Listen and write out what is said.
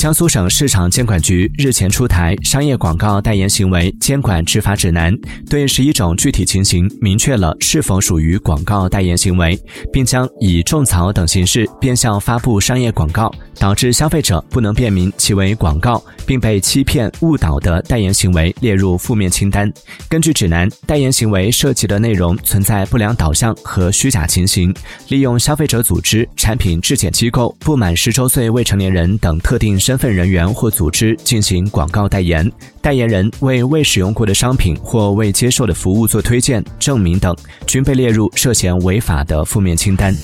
江苏省市场监管局日前出台《商业广告代言行为监管执法指南》，对十一种具体情形明确了是否属于广告代言行为，并将以种草等形式变相发布商业广告，导致消费者不能辨明其为广告，并被欺骗误导的代言行为列入负面清单。根据指南，代言行为涉及的内容存在不良导向和虚假情形，利用消费者组织、产品质检机构、不满十周岁未成年人等特定。身份人员或组织进行广告代言，代言人为未使用过的商品或未接受的服务做推荐、证明等，均被列入涉嫌违法的负面清单。